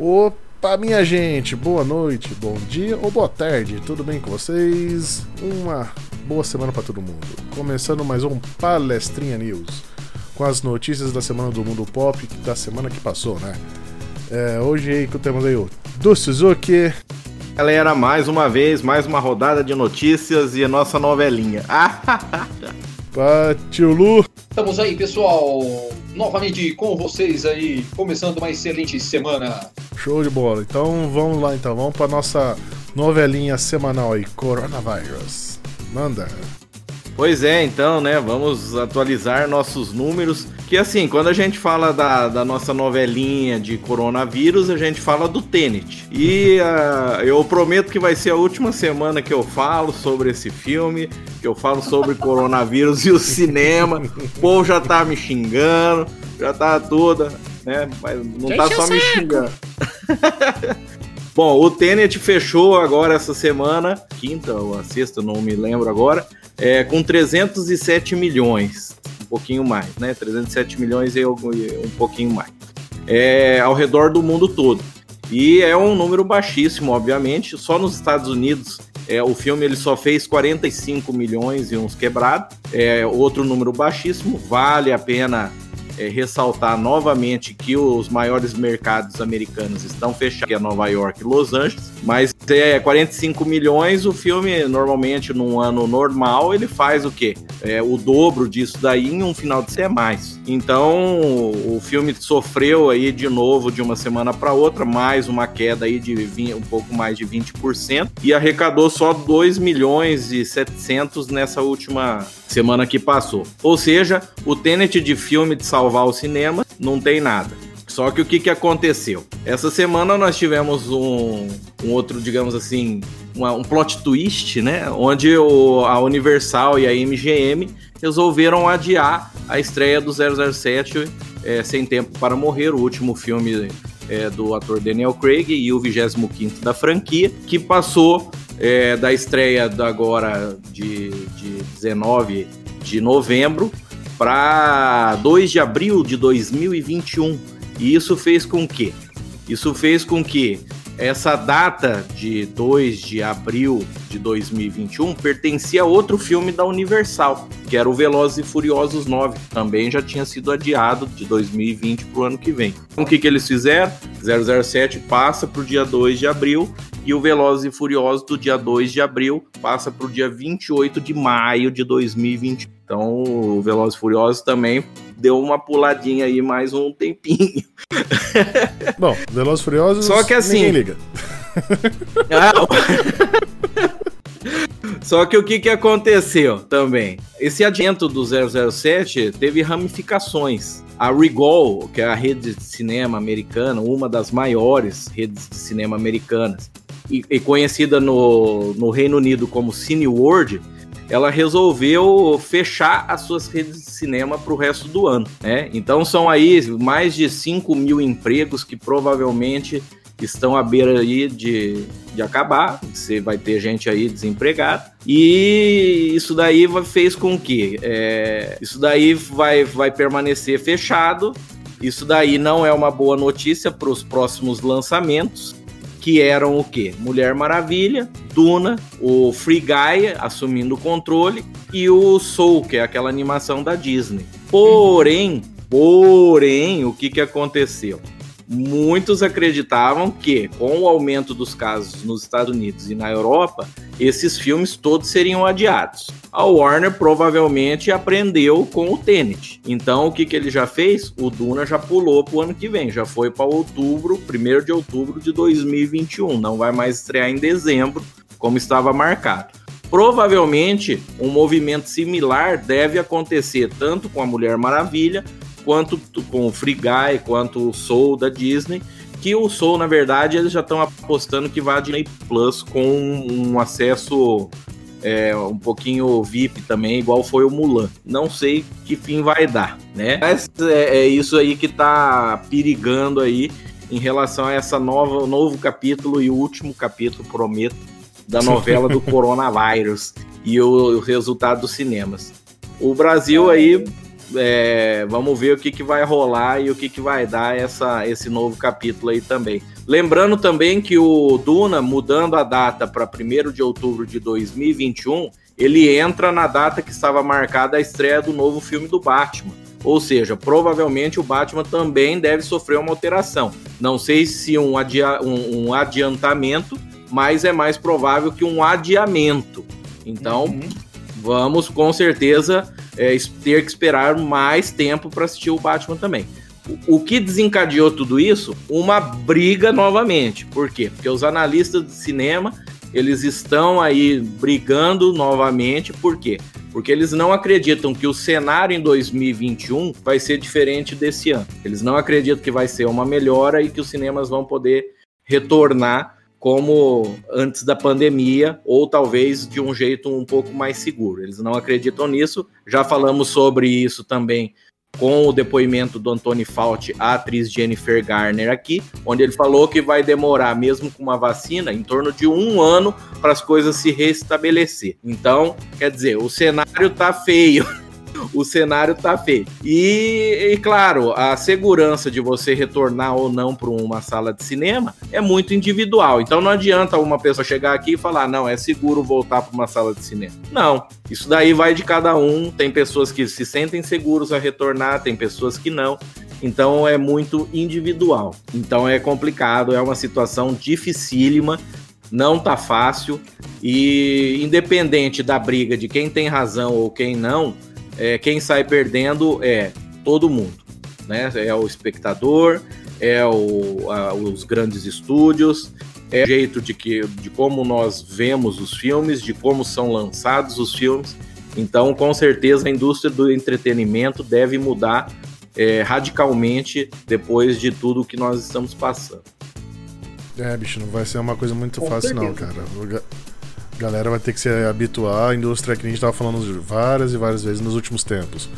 Opa, minha gente, boa noite, bom dia ou boa tarde, tudo bem com vocês? Uma boa semana para todo mundo. Começando mais um Palestrinha News, com as notícias da semana do mundo pop, da semana que passou, né? É, hoje aí que temos aí o do Suzuki. Galera, mais uma vez, mais uma rodada de notícias e a nossa novelinha. Patiulu. Estamos aí, pessoal, novamente com vocês aí, começando uma excelente semana. Show de bola. Então vamos lá, então vamos para nossa novelinha semanal aí, Coronavirus. Manda. Pois é, então, né? Vamos atualizar nossos números. Que assim, quando a gente fala da, da nossa novelinha de coronavírus, a gente fala do Tenet. E uh, eu prometo que vai ser a última semana que eu falo sobre esse filme, que eu falo sobre coronavírus e o cinema. O povo já tá me xingando, já tá toda, né? Mas não tá só me xingando. Bom, o Tenet fechou agora essa semana, quinta ou a sexta, não me lembro agora, é, com 307 milhões, pouquinho mais, né? 307 milhões e um pouquinho mais, é, ao redor do mundo todo. E é um número baixíssimo, obviamente. Só nos Estados Unidos é, o filme ele só fez 45 milhões e uns quebrados. É outro número baixíssimo. Vale a pena é, ressaltar novamente que os maiores mercados americanos estão fechados, que é Nova York e Los Angeles, mas é 45 milhões, o filme normalmente num ano normal ele faz o quê? É, o dobro disso daí em um final de semana mais. Então o filme sofreu aí de novo de uma semana para outra, mais uma queda aí de 20, um pouco mais de 20% e arrecadou só 2 milhões e 700 nessa última semana que passou. Ou seja, o Tenet de filme de salvar o cinema não tem nada. Só que o que, que aconteceu? Essa semana nós tivemos um, um outro, digamos assim, uma, um plot twist, né? Onde o, a Universal e a MGM resolveram adiar a estreia do 007 é, Sem Tempo para Morrer, o último filme é, do ator Daniel Craig e o 25 da franquia, que passou é, da estreia agora de, de 19 de novembro para 2 de abril de 2021. E isso fez com que? Isso fez com que essa data de 2 de abril de 2021 pertencia a outro filme da Universal, que era o Velozes e Furiosos 9, também já tinha sido adiado de 2020 para o ano que vem. Então, o que, que eles fizeram? 007 passa para o dia 2 de abril e o Velozes e Furiosos do dia 2 de abril passa para o dia 28 de maio de 2020. Então, o Velozes e Furiosos também deu uma puladinha aí mais um tempinho. Bom, Velozes e Furiosos Só que assim, ninguém liga. Só que o que, que aconteceu também? Esse adiento do 007 teve ramificações. A Regal, que é a rede de cinema americana, uma das maiores redes de cinema americanas, e, e conhecida no, no Reino Unido como Cineworld, ela resolveu fechar as suas redes de cinema para o resto do ano. Né? Então são aí mais de 5 mil empregos que provavelmente estão à beira aí de, de acabar. Você vai ter gente aí desempregada. E isso daí fez com que é, isso daí vai, vai permanecer fechado. Isso daí não é uma boa notícia para os próximos lançamentos que eram o quê? Mulher Maravilha, Duna, o Free Guy assumindo o controle e o Soul, que é aquela animação da Disney. Porém, porém, o que, que aconteceu? Muitos acreditavam que, com o aumento dos casos nos Estados Unidos e na Europa, esses filmes todos seriam adiados. A Warner provavelmente aprendeu com o Tenet. Então, o que, que ele já fez? O Duna já pulou para o ano que vem, já foi para outubro, 1 de outubro de 2021. Não vai mais estrear em dezembro, como estava marcado. Provavelmente, um movimento similar deve acontecer tanto com a Mulher Maravilha quanto com o Free Guy, quanto o Soul da Disney, que o Soul, na verdade, eles já estão apostando que vai a Disney Plus com um acesso é, um pouquinho VIP também, igual foi o Mulan. Não sei que fim vai dar, né? Mas é, é isso aí que tá perigando aí em relação a essa nova novo capítulo e o último capítulo, prometo, da novela do coronavírus e o, o resultado dos cinemas. O Brasil aí é, vamos ver o que, que vai rolar e o que, que vai dar essa, esse novo capítulo aí também. Lembrando também que o Duna, mudando a data para 1 de outubro de 2021, ele entra na data que estava marcada a estreia do novo filme do Batman. Ou seja, provavelmente o Batman também deve sofrer uma alteração. Não sei se um, adia um, um adiantamento, mas é mais provável que um adiamento. Então, uhum. vamos com certeza é, ter que esperar mais tempo para assistir o Batman também. O que desencadeou tudo isso? Uma briga novamente. Por quê? Porque os analistas de cinema eles estão aí brigando novamente. Por quê? Porque eles não acreditam que o cenário em 2021 vai ser diferente desse ano. Eles não acreditam que vai ser uma melhora e que os cinemas vão poder retornar como antes da pandemia, ou talvez de um jeito um pouco mais seguro. Eles não acreditam nisso. Já falamos sobre isso também com o depoimento do Anthony Fauci à atriz Jennifer Garner aqui, onde ele falou que vai demorar, mesmo com uma vacina, em torno de um ano para as coisas se restabelecer. Então, quer dizer, o cenário tá feio. o cenário tá feio. E, e, claro, a segurança de você retornar ou não para uma sala de cinema é muito individual. Então não adianta uma pessoa chegar aqui e falar, não, é seguro voltar para uma sala de cinema. Não, isso daí vai de cada um. Tem pessoas que se sentem seguros a retornar, tem pessoas que não. Então é muito individual. Então é complicado, é uma situação dificílima não tá fácil e independente da briga de quem tem razão ou quem não, é, quem sai perdendo é todo mundo, né? É o espectador, é o, a, os grandes estúdios, é o jeito de, que, de como nós vemos os filmes, de como são lançados os filmes. Então, com certeza, a indústria do entretenimento deve mudar é, radicalmente depois de tudo que nós estamos passando. É, bicho, não vai ser uma coisa muito com fácil, certeza. não, cara galera vai ter que se habituar à indústria que a gente tava falando várias e várias vezes nos últimos tempos.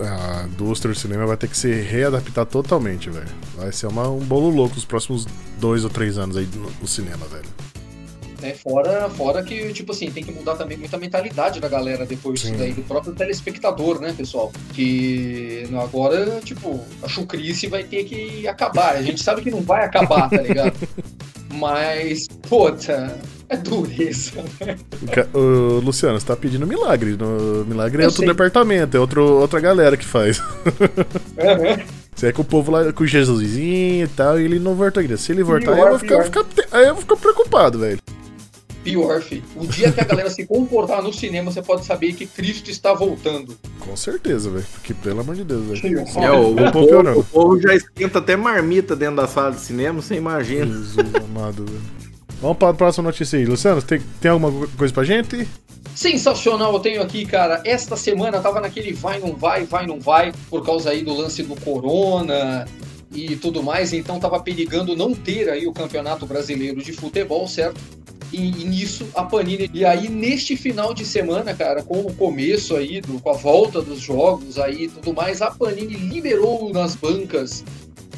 A indústria do cinema vai ter que se readaptar totalmente, velho. Vai ser uma, um bolo louco os próximos dois ou três anos aí no, no cinema, velho. É, fora, fora que, tipo assim, tem que mudar também muita mentalidade da galera depois disso daí, do próprio telespectador, né, pessoal? Que agora, tipo, a chucrice vai ter que acabar. A gente sabe que não vai acabar, tá ligado? Mas, puta, é dureza, né? O, Luciano, você tá pedindo milagre. No, milagre é eu outro sei. departamento, é outro, outra galera que faz. Né? Você é com o povo lá, com o Jesusinho e tal, e ele não voltou ainda. Se ele voltar, aí, eu vou ficar, ficar, aí eu vou ficar preocupado, velho. Pior, filho. O dia que a galera se comportar no cinema, você pode saber que Cristo está voltando. Com certeza, velho. Porque, pelo amor de Deus, velho. É, o, o, povo, o povo já esquenta até marmita dentro da sala de cinema, você imagina. Jesus amado, velho. Vamos para a próxima notícia aí. Luciano, tem, tem alguma coisa pra gente? Sensacional, eu tenho aqui, cara. Esta semana tava naquele vai, não vai, vai, não vai, por causa aí do lance do Corona e tudo mais, então tava perigando não ter aí o Campeonato Brasileiro de Futebol, certo? E, e, nisso a Panini. E aí, neste final de semana, cara, com o começo aí, do, com a volta dos jogos aí tudo mais, a Panini liberou nas bancas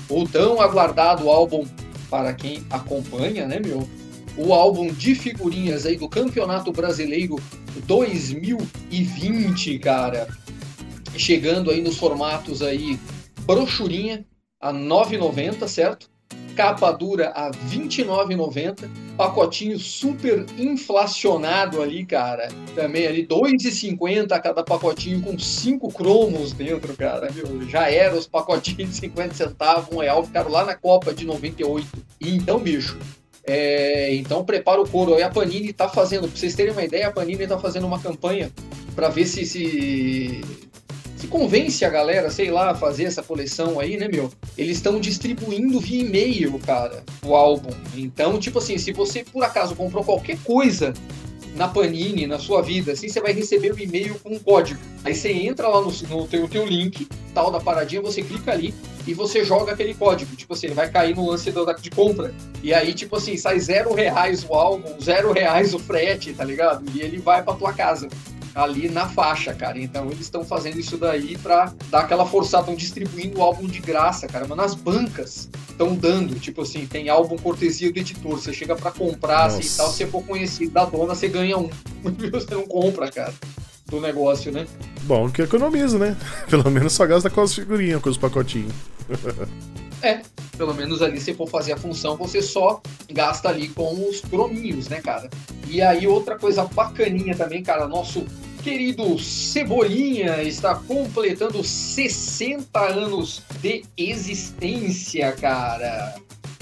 o tão aguardado álbum para quem acompanha, né, meu? O álbum de figurinhas aí do Campeonato Brasileiro 2020, cara. Chegando aí nos formatos aí, brochurinha a 9,90, certo? capa dura a R$ 29,90, pacotinho super inflacionado ali, cara. Também ali R$ 2,50 cada pacotinho com cinco cromos dentro, cara. Meu, já era os pacotinhos de 50 centavos, um real, ficaram lá na Copa de 98. E então, bicho, é, então prepara o couro. Aí a Panini tá fazendo, pra vocês terem uma ideia, a Panini tá fazendo uma campanha para ver se, se se convence a galera, sei lá, a fazer essa coleção aí, né, meu? Eles estão distribuindo via e-mail, cara, o álbum. Então, tipo assim, se você por acaso comprou qualquer coisa na Panini, na sua vida, assim, você vai receber um e-mail com um código. Aí você entra lá no, no teu, teu link, tal da paradinha, você clica ali e você joga aquele código. Tipo assim, vai cair no lance do, de compra. E aí, tipo assim, sai zero reais o álbum, zero reais o frete, tá ligado? E ele vai pra tua casa ali na faixa, cara. Então eles estão fazendo isso daí para dar aquela forçada, estão distribuindo o álbum de graça, cara. Mas nas bancas estão dando, tipo assim, tem álbum cortesia do editor. Você chega para comprar assim, tal, se for conhecido da dona, você ganha um. você não compra, cara, do negócio, né? Bom, que economiza, né? Pelo menos só gasta com as figurinhas, com os pacotinhos. É, pelo menos ali se for fazer a função, você só gasta ali com os crominhos, né, cara? E aí outra coisa bacaninha também, cara, nosso querido Cebolinha está completando 60 anos de existência, cara.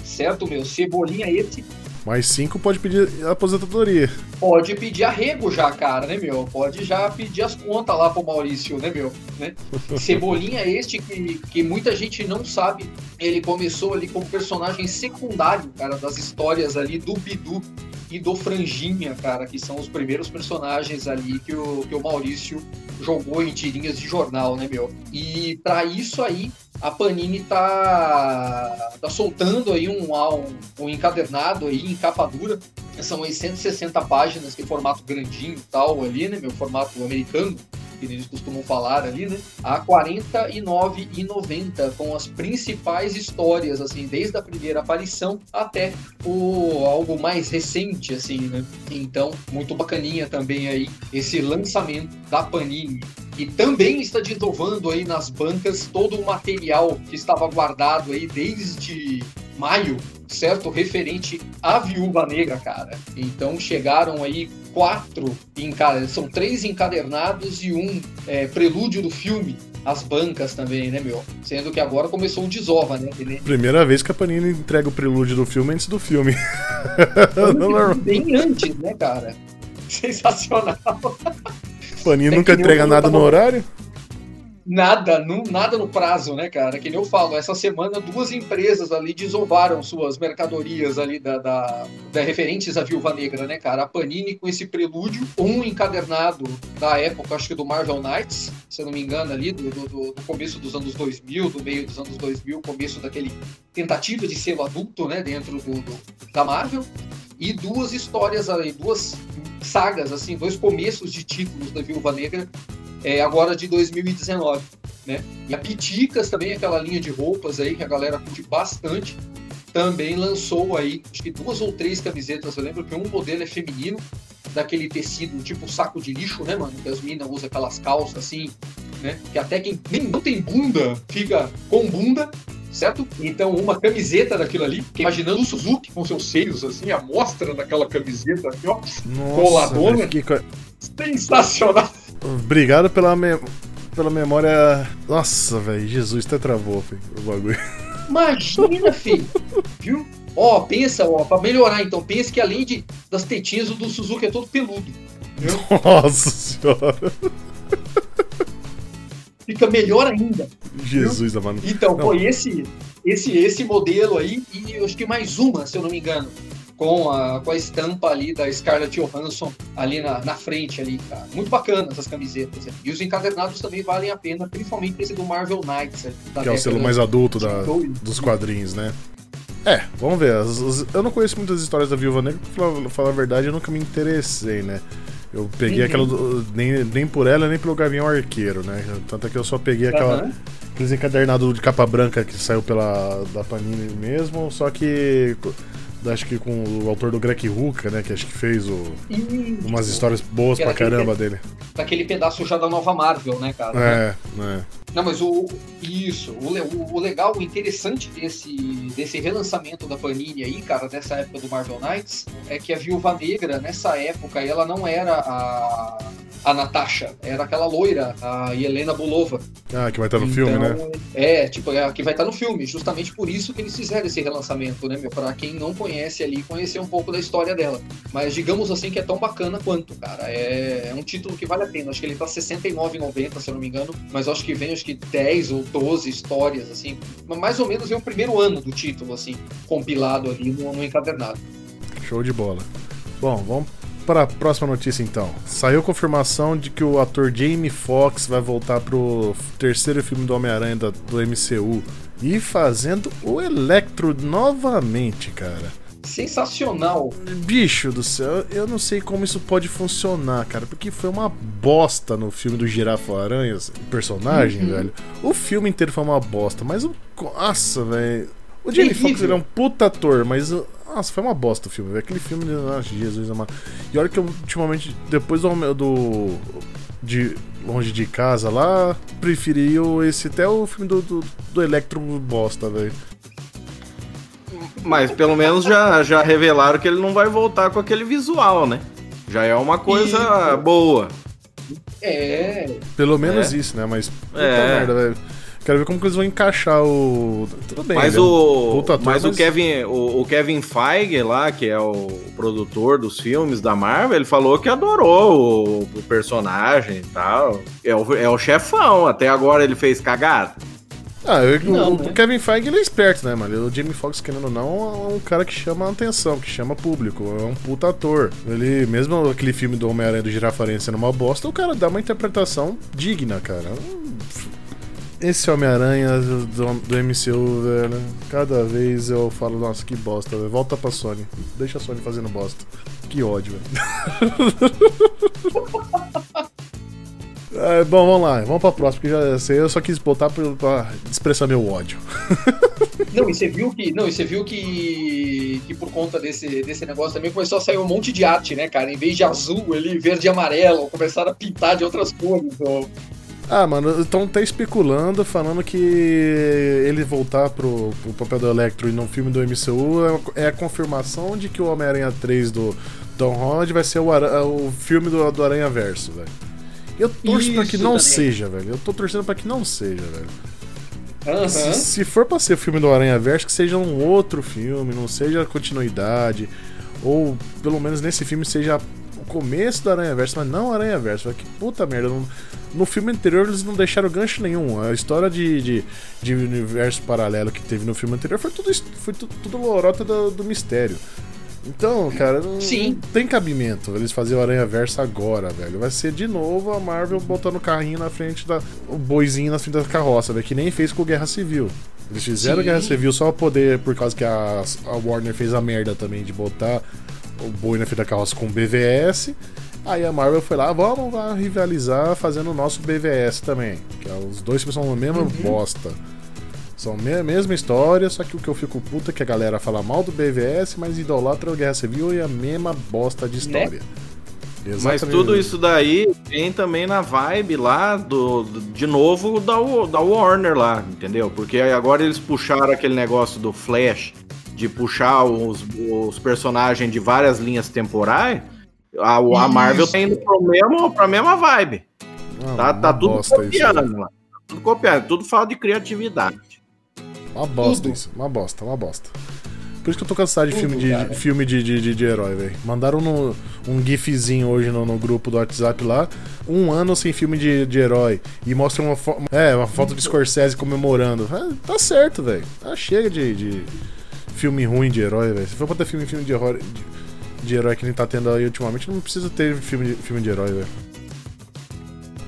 Certo, meu? Cebolinha esse mais cinco pode pedir aposentadoria. Pode pedir arrego já, cara, né, meu? Pode já pedir as contas lá pro Maurício, né, meu? Né? Cebolinha este que, que muita gente não sabe. Ele começou ali como personagem secundário, cara, das histórias ali do Bidu e do Franjinha, cara, que são os primeiros personagens ali que o, que o Maurício jogou em tirinhas de jornal, né, meu? E para isso aí, a Panini tá, tá soltando aí um, um, um encadernado aí em capa dura. São aí 160 páginas, que formato grandinho e tal ali, né, meu? Formato americano que eles costumam falar ali, né? A R$ 49,90 com as principais histórias, assim, desde a primeira aparição até o algo mais recente, assim, né? Então, muito bacaninha também aí esse lançamento da Panini e também está desovando aí nas bancas todo o material que estava guardado aí desde maio, certo? Referente à Viúva Negra, cara. Então chegaram aí quatro, são três encadernados e um é, prelúdio do filme as bancas também, né, meu? Sendo que agora começou o desova, né? Primeira vez que a Panini entrega o prelúdio do filme antes do filme. Bem antes, né, cara? Sensacional. Panini é nunca entrega nada no horário? Nada, não, nada no prazo, né, cara? Que nem eu falo, essa semana duas empresas ali desovaram suas mercadorias ali da, da, da, referentes à Viúva Negra, né, cara? A Panini com esse prelúdio, um encadernado da época, acho que do Marvel Knights, se eu não me engano, ali, do, do, do começo dos anos 2000, do meio dos anos 2000, começo daquele tentativa de selo adulto, né, dentro do, do da Marvel e duas histórias ali, duas sagas, assim, dois começos de títulos da Viúva Negra é, agora de 2019. Né? E a Piticas também, aquela linha de roupas aí que a galera curte bastante, também lançou aí, acho que duas ou três camisetas. Eu lembro que um modelo é feminino, daquele tecido tipo saco de lixo, né, mano? Que as minas usam aquelas calças assim, né? Que até quem nem não tem bunda fica com bunda, certo? Então, uma camiseta daquilo ali, imaginando o Suzuki com seus seios, assim, a mostra daquela camiseta aqui, ó, Nossa, coladona. Que... Sensacional! Obrigado pela, me... pela memória. Nossa, velho, Jesus, até travou filho, o bagulho. Imagina, filho! Viu? Ó, pensa, ó, pra melhorar então, pensa que além de, das tetinhas, o do Suzuki é todo peludo. Viu? Nossa senhora! Fica melhor ainda. Jesus, viu? amado. Então, foi esse, esse, esse modelo aí, e eu acho que mais uma, se eu não me engano com a, com a estampa ali da Scarlett Johansson ali na, na frente ali, cara. Muito bacana essas camisetas. E os encadernados também valem a pena, principalmente esse do Marvel Knights. Que é o selo mais adulto da, dos quadrinhos, né? É, vamos ver. As, as, eu não conheço muitas histórias da Viúva Negra, pra falar, falar a verdade, eu nunca me interessei, né? Eu peguei uhum. aquela. Do, nem, nem por ela, nem pelo Gavião Arqueiro, né? Tanto é que eu só peguei aquela. Uhum. Aqueles encadernados de capa branca que saiu pela da Panini mesmo, só que acho que com o autor do Greg Ruka, né? Que acho que fez o, umas histórias boas pra caramba dele. Daquele pedaço já da nova Marvel, né, cara? É, né? Não, mas o. Isso, o, o, o, legal, o interessante desse, desse relançamento da Panini aí, cara, dessa época do Marvel Knights, é que a Viúva Negra, nessa época, ela não era a a Natasha. Era aquela loira, a Helena Bulova. Ah, que vai estar no então, filme, né? É, tipo, é, que vai estar no filme. Justamente por isso que eles fizeram esse relançamento, né, meu? Pra quem não conhece ali, conhecer um pouco da história dela. Mas digamos assim que é tão bacana quanto, cara. É, é um título que vale a pena. Acho que ele tá R$69,90, se eu não me engano. Mas acho que vem, acho que 10 ou 12 histórias, assim. Mais ou menos é o primeiro ano do título, assim, compilado ali no, no encadernado. Show de bola. Bom, vamos para a próxima notícia então. Saiu confirmação de que o ator Jamie Foxx vai voltar pro terceiro filme do Homem-Aranha do MCU e fazendo o Electro novamente, cara. Sensacional. Bicho do céu, eu não sei como isso pode funcionar, cara, porque foi uma bosta no filme do Girafa Aranhas, personagem, uhum. velho. O filme inteiro foi uma bosta, mas o. Nossa, velho. O Jamie Foxx é um puta ator, mas nossa, foi uma bosta o filme, Aquele filme de. Nossa, Jesus amado. E olha que eu, ultimamente, depois do. do de longe de casa lá, preferiu esse até o filme do, do, do Electro bosta, velho. Mas pelo menos já, já revelaram que ele não vai voltar com aquele visual, né? Já é uma coisa E- boa. É. Pelo menos É. isso, né? Mas puta É. merda, velho. Quero ver como que eles vão encaixar o. Tudo bem, Mas é um o, puta ator, mas o mas- Kevin, o, o Kevin Feige lá, que é o produtor dos filmes da Marvel, ele falou que adorou o, o personagem e tal. É o, é o chefão. Até agora ele fez cagada. Ah, eu- Não, o, né? o Kevin Feige ele é esperto, né, mano? O Jamie Foxx, querendo ou não, é um cara que chama a atenção, que chama público. É um puta ator. Ele, mesmo aquele filme do Homem-Aranha do Girafarense sendo uma bosta, o cara dá uma interpretação digna, cara. Esse Homem-Aranha do, do, MCU, velho, cada vez eu falo, nossa, que bosta, velho. Volta pra Sony. Deixa a Sony fazendo bosta. Que ódio, velho. É, bom, vamos lá, vamos pra próxima, porque já sei, eu só quis botar pra, pra expressar meu ódio. Não, e você viu que. Não, você viu que. que por conta desse, desse negócio também começou a sair um monte de arte, né, cara? Em vez de azul ali, verde e amarelo, começaram a pintar de outras cores. ó. Ah, mano, estão até especulando, falando que ele voltar pro, pro papel do Electro e no filme do MCU é- é a confirmação de que o Homem-Aranha 3 do Tom Holland vai ser o, o filme do, do Aranha Verso, velho. Eu torço pra que não também. seja, velho. Eu tô torcendo pra que não seja, velho. Aham. Se, se for pra ser o filme do Aranha Verso, que seja um outro filme, não seja continuidade. Ou pelo menos nesse filme seja o começo do Aranha Verso, mas não Aranha Verso. Que puta merda. não- no filme anterior eles não deixaram gancho nenhum. A história de, de, de universo paralelo que teve no filme anterior foi tudo, foi tudo, tudo lorota do, do mistério. Então, cara, não, Sim. não tem cabimento eles fazerem o Aranha Verso agora, velho. Vai ser de novo a Marvel botando o carrinho na frente da. o boizinho na frente da carroça, velho, que nem fez com Guerra Civil. Eles fizeram Sim. Guerra Civil só poder, por causa que a, a Warner fez a merda também de botar o boi na frente da carroça com o BVS. Aí a Marvel foi lá, vamos lá rivalizar fazendo o nosso BVS também. Que é, os dois são a mesma bosta. São a me- mesma história, só que o que eu fico puta é que a galera fala mal do BVS, mas idolatra o Guerra Civil e a mesma bosta de história. Mas Exatamente. tudo isso daí vem também na vibe lá do, do- de novo da, da Warner lá, entendeu? Porque agora eles puxaram aquele negócio do Flash de puxar os, os personagens de várias linhas temporais. A, a Marvel tá indo pro mesmo, pra mesma vibe. Ah, Tá, tá uma tudo bosta isso. copiando lá. Tudo copiando, tudo fala de criatividade. Uma bosta Tudo. isso, uma bosta, uma bosta. Por isso que eu tô cansado de Tudo, filme de, cara. filme de, de, de, de herói, velho. Mandaram no- um gifzinho hoje no, no grupo do WhatsApp lá, um ano sem filme de, de herói. E mostra uma, fo- é, uma foto de Scorsese comemorando. Ah, tá certo, velho. Ah, chega de, de filme ruim de herói, velho. Se for pra ter filme, filme de herói, de, de herói que nem tá tendo aí ultimamente, não precisa ter filme de, filme de herói, velho.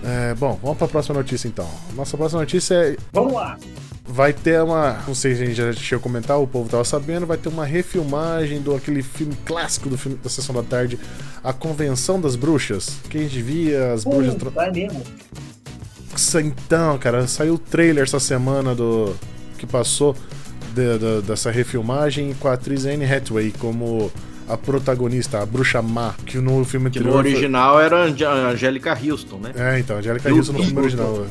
É, bom, vamos pra próxima notícia então. Nossa próxima notícia é Vamos lá. vai ter uma. Não sei se a gente já chegou a comentar, o povo tava sabendo, vai ter uma refilmagem do aquele filme clássico do filme da Sessão da Tarde, A Convenção das Bruxas. Que a gente via as bruxas. Pô, tro- vai mesmo. Então, cara, saiu o trailer essa semana do. que passou de- de- dessa refilmagem com a atriz Anne Hathaway como a protagonista, a bruxa má, que no filme Que no anterior. foi- original era a Angélica Houston, né? É, então, Angélica Houston. No filme original. velho.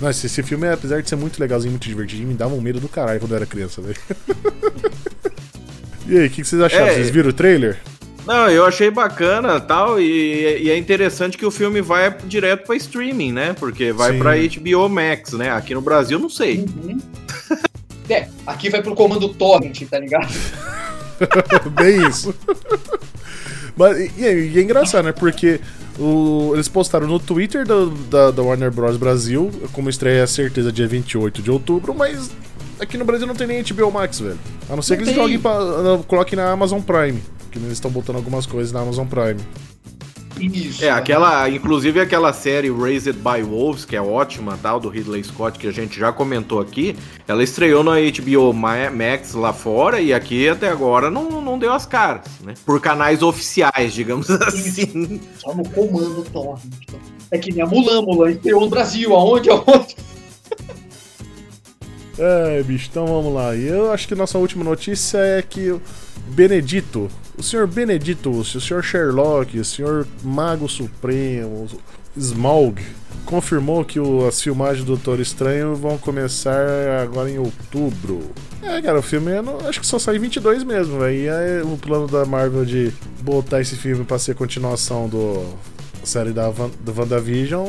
Nossa, esse filme, apesar de ser muito legalzinho, muito divertidinho, me dava um medo do caralho quando eu era criança, velho. e aí, o que, que vocês acharam? É, vocês viram o trailer? Não, eu achei bacana tal, e, e é interessante que o filme vai direto pra streaming, né? Porque vai Sim. pra HBO Max, né? Aqui no Brasil, não sei. Uhum. É, aqui vai pro comando torrent, tá ligado? Bem isso. Mas, e, e é- engraçado, né? Porque o- eles postaram no Twitter do- da, da Warner Bros. Brasil, como estreia é certeza dia 28 de outubro, mas aqui no Brasil não tem nem HBO Max, velho. A não ser Não que eles joguem pra, coloquem na Amazon Prime. Que eles estão botando algumas coisas na Amazon Prime. Isso. É, aquela, inclusive aquela série Raised by Wolves, que é ótima, tal, do Ridley Scott, que a gente já comentou aqui, ela estreou na HBO Ma- Max lá fora e aqui até agora não, não deu as caras, né? Por canais oficiais, digamos assim. Só no comando torrent. É que nem a Mulan, Mulan estreou no Brasil. Aonde, aonde? É, bicho, então vamos lá. E eu acho que nossa última notícia é que Benedito, o senhor Benedito, o senhor Sherlock, o senhor Mago Supremo, Smaug, confirmou que o, as filmagens do Doutor Estranho vão começar agora em outubro. É, cara, o filme é acho que só sai em 22 mesmo, velho. E aí o plano da Marvel de botar esse filme pra ser continuação do série da, Van, do WandaVision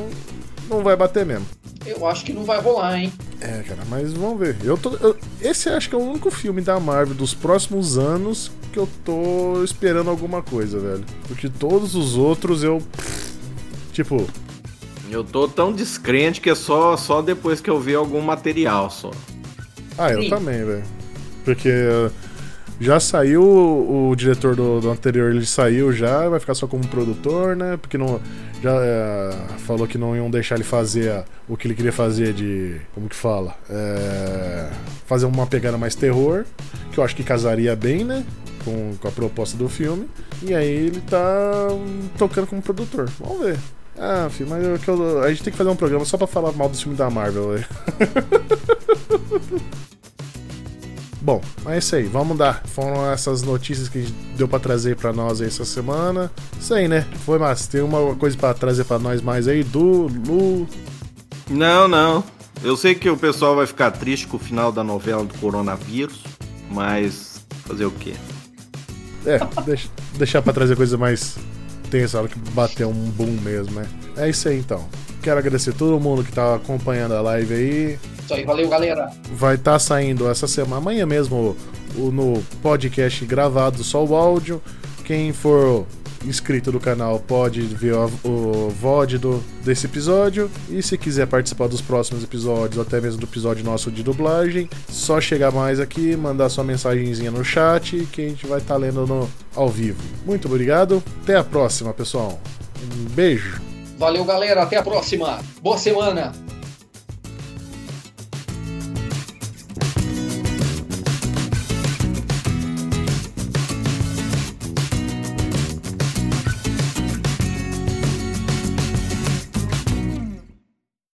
não vai bater mesmo. Eu acho que não vai rolar, hein? É, cara, mas vamos ver. Eu tô, eu, esse acho que é o único filme da Marvel dos próximos anos que eu tô esperando alguma coisa, velho. Porque todos os outros eu. Tipo. Eu tô tão descrente que é só, só depois que eu ver algum material só. Ah, eu Sim. também, velho. Porque já saiu o, o diretor do, do, anterior, ele saiu já, vai ficar só como produtor, né? Porque não já é, falou que não iam deixar ele fazer o que ele queria fazer de. Como que fala? É, fazer uma pegada mais terror, que eu acho que casaria bem, né? Com, com a proposta do filme. E aí ele tá tocando como produtor. Vamos ver. Ah, filho, mas eu, eu, a gente tem que fazer um programa só pra falar mal do filme da Marvel, velho. Bom, é isso aí, vamos dar. Foram essas notícias que deu para trazer para nós aí essa semana. Isso aí, né? Foi massa. Tem uma coisa para trazer para nós mais aí, do Lu. Não, não. Eu sei que o pessoal vai ficar triste com o final da novela do coronavírus, mas fazer o quê? É, deixa, deixar para trazer coisa mais tensa, hora que bater um boom mesmo, né? É isso aí então. Quero agradecer todo mundo que tá acompanhando a live aí. Isso aí, valeu, galera. Vai estar tá saindo essa semana, amanhã mesmo, o, no podcast gravado, só o áudio. Quem for inscrito do canal pode ver o, o VOD do, desse episódio. E se quiser participar dos próximos episódios, até mesmo do episódio nosso de dublagem, só chegar mais aqui, mandar sua mensagenzinha no chat que a gente vai estar tá lendo no, ao vivo. Muito obrigado, até a próxima, pessoal. Um beijo. Valeu, galera, até a próxima. Boa semana.